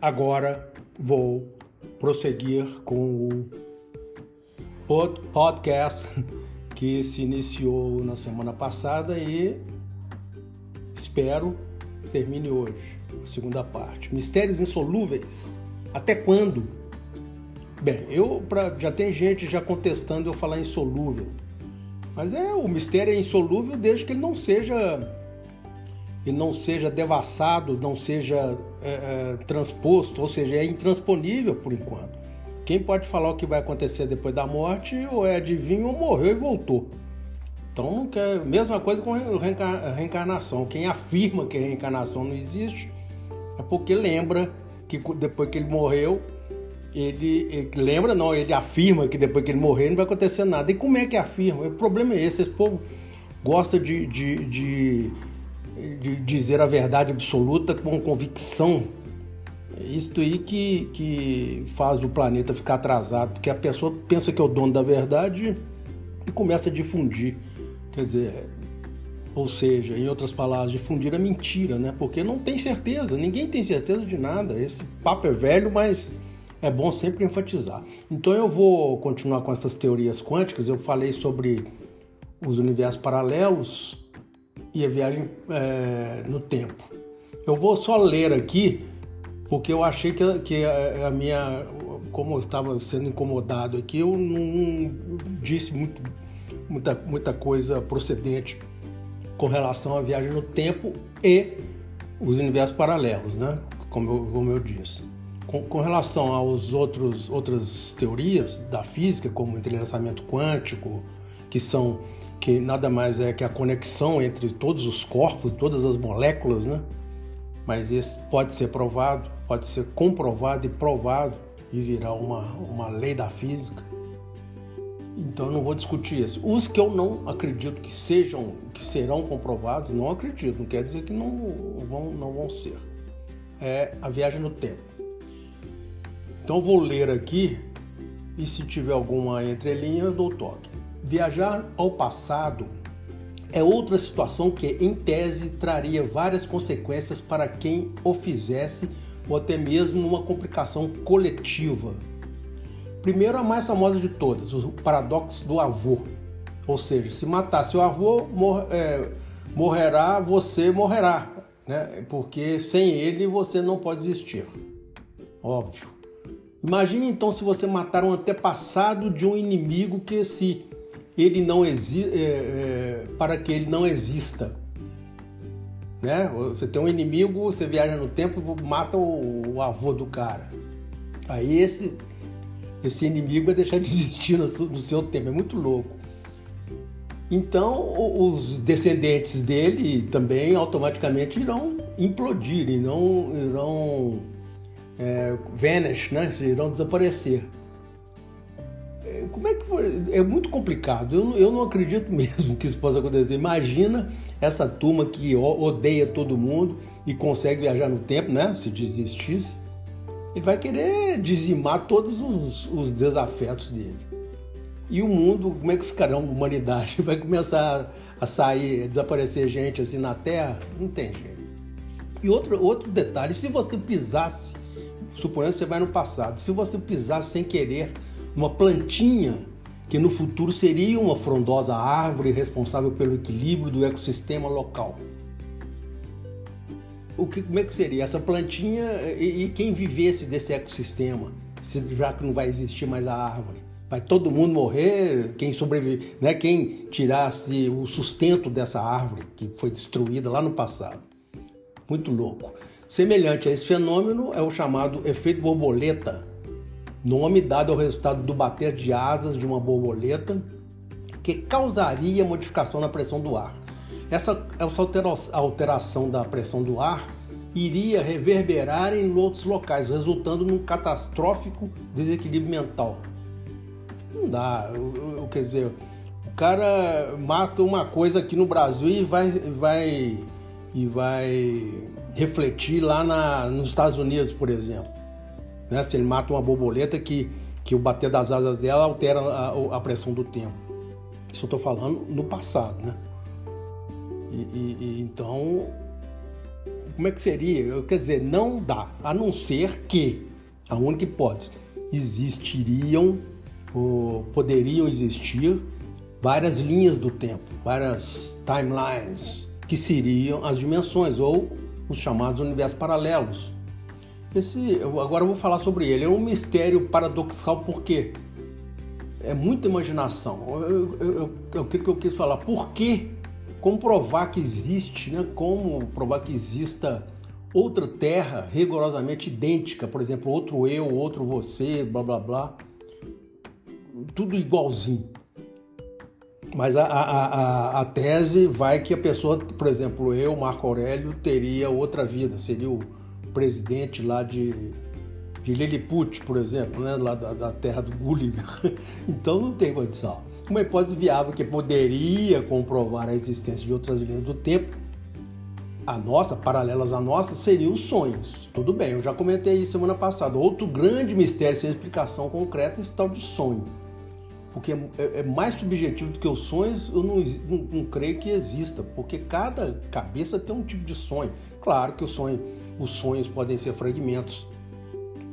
agora vou prosseguir com o podcast que se iniciou na semana passada e espero termine hoje, a segunda parte. Mistérios insolúveis. Até quando? Bem, eu pra, já tem gente já contestando eu falar insolúvel. Mas é o mistério é insolúvel desde que ele não seja ele não seja devassado, não seja é, é, transposto, ou seja, é intransponível por enquanto. Quem pode falar o que vai acontecer depois da morte ou é adivinho ou morreu e voltou. Então, é mesma coisa com reencarnação. Quem afirma que a reencarnação não existe é porque lembra que depois que ele morreu, ele, ele, lembra, não, ele afirma que depois que ele morrer não vai acontecer nada. E como é que afirma? O problema é esse, esse povo gosta de, de, de de dizer a verdade absoluta com convicção. Isto aí que, que faz o planeta ficar atrasado, porque a pessoa pensa que é o dono da verdade e começa a difundir. Quer dizer, ou seja, em outras palavras, difundir a mentira, né? Porque não tem certeza, ninguém tem certeza de nada. Esse papo é velho, mas é bom sempre enfatizar. Então eu vou continuar com essas teorias quânticas. Eu falei sobre os universos paralelos, e a viagem é, no tempo. Eu vou só ler aqui, porque eu achei que, que a, a, minha. Como eu estava sendo incomodado aqui, eu não disse muito, muita, muita coisa procedente com relação à viagem no tempo e os universos paralelos, né? Como eu, como eu disse. Com, com, relação aos outros outras teorias da física, como entrelaçamento quântico, que são que nada mais é que a conexão entre todos os corpos, todas as moléculas, né? Mas isso pode ser provado, pode ser comprovado e provado e virar uma, uma lei da física. Então eu não vou discutir isso. Os que eu não acredito que sejam, que serão comprovados, não acredito. Não quer dizer que não vão, não vão ser. É a viagem no tempo. Então eu vou ler aqui e se tiver alguma entrelinha eu dou toque. Viajar ao passado é outra situação que, em tese, traria várias consequências para quem o fizesse ou até mesmo uma complicação coletiva. Primeiro, a mais famosa de todas, o paradoxo do avô. Ou seja, se matar seu avô, mor é, morrerá, você morrerá, né? porque sem ele você não pode existir. Óbvio. Imagine então se você matar um antepassado de um inimigo que se ele não é, é, para que ele não exista. Né? Você tem um inimigo, você viaja no tempo e mata o, o, avô do cara. Aí esse, esse inimigo vai deixar de existir no, no seu tempo. É muito louco. Então os descendentes dele também automaticamente irão implodir, irão, irão é, vanish, né? irão desaparecer como é que foi? É muito complicado. Eu, eu não acredito mesmo que isso possa acontecer. Imagina essa turma que odeia todo mundo e consegue viajar no tempo, né? Se desistisse, ele vai querer dizimar todos os, os desafetos dele. E o mundo, como é que ficará a humanidade? Vai começar a sair, a desaparecer gente assim na Terra? Não tem jeito. E outro, outro detalhe, se você pisasse, suponhando que você vai no passado, se você pisasse sem querer uma plantinha que no futuro seria uma frondosa árvore responsável pelo equilíbrio do ecossistema local. O que, como é que seria essa plantinha e, e quem vivesse desse ecossistema, já que não vai existir mais a árvore? Vai todo mundo morrer, quem sobreviver, né? quem tirasse o sustento dessa árvore que foi destruída lá no passado. Muito louco. Semelhante a esse fenômeno é o chamado efeito borboleta, nome dado ao resultado do bater de asas de uma borboleta que causaria modificação na pressão do ar. Essa, essa alteração da pressão do ar iria reverberar em outros locais, resultando num catastrófico desequilíbrio mental. Não dá, eu, eu, quer dizer, o cara mata uma coisa aqui no Brasil e vai, vai, e vai refletir lá na, nos Estados Unidos, por exemplo. Né? Se ele mata uma borboleta que, que o bater das asas dela altera a, a pressão do tempo. Isso eu estou falando no passado, né? E, e, e, então, Como é que seria? Quer dizer, não dá, a não ser que a única hipótese existiriam ou poderiam existir várias linhas do tempo, várias timelines que seriam as dimensões ou os chamados universos paralelos. Esse, agora eu vou falar sobre ele. É um mistério paradoxal porque é muita imaginação. Eu, eu, eu, o que eu quis falar? Por que comprovar que existe, né? Como provar que exista outra terra rigorosamente idêntica, por exemplo, outro eu, outro você, blá blá blá, tudo igualzinho. Mas a, a, a, a tese vai que a pessoa, por exemplo, eu, Marco Aurélio, teria outra vida, seria o presidente lá de, de Lilliput, por exemplo, né? lá da, da terra do Gulliver. então não tem condição. Uma hipótese viável que poderia comprovar a existência de outras linhas do tempo, a nossa, paralelas à nossa, seriam os sonhos. Tudo bem, eu já comentei isso semana passada. Outro grande mistério sem explicação concreta é esse tal de sonho. Porque é, é, mais subjetivo do que os sonhos, eu não, não, não creio que exista, porque cada cabeça tem um tipo de sonho. Claro que sonho, os sonhos podem ser fragmentos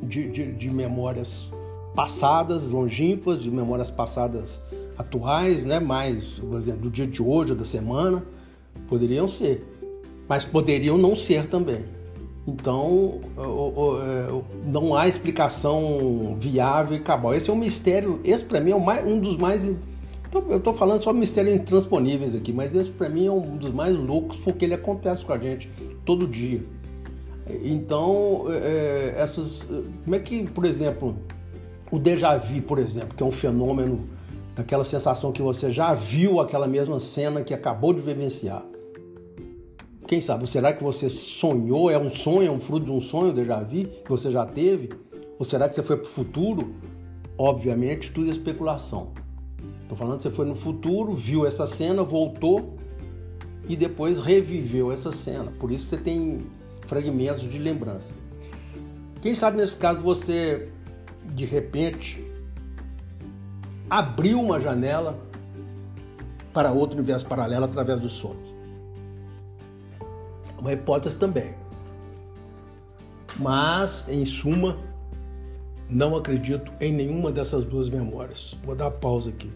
de, de, de memórias passadas, longínquas, de memórias passadas atuais, né? mais, por exemplo, do dia de hoje ou da semana, poderiam ser, mas poderiam não ser também. Então, é, não há explicação viável e cabal. Esse é um mistério, esse para mim é um dos mais. Então, eu estou falando só mistérios intransponíveis aqui, mas esse para mim é um dos mais loucos porque ele acontece com a gente todo dia. Então, é, é, essas. Como é que, por exemplo, o déjà vu, por exemplo, que é um fenômeno daquela sensação que você já viu aquela mesma cena que acabou de vivenciar. Quem sabe, será que você sonhou? É um sonho, é um fruto de um sonho, déjà vu, que você já teve? Ou será que você foi para o futuro? Obviamente, tudo é especulação. Estou falando que você foi no futuro, viu essa cena, voltou e depois reviveu essa cena. Por isso você tem fragmentos de lembrança. Quem sabe nesse caso você, de repente, abriu uma janela para outro universo paralelo através dos sonhos. Uma hipótese também. Mas, em suma, não acredito em nenhuma dessas duas memórias. Vou dar pausa aqui.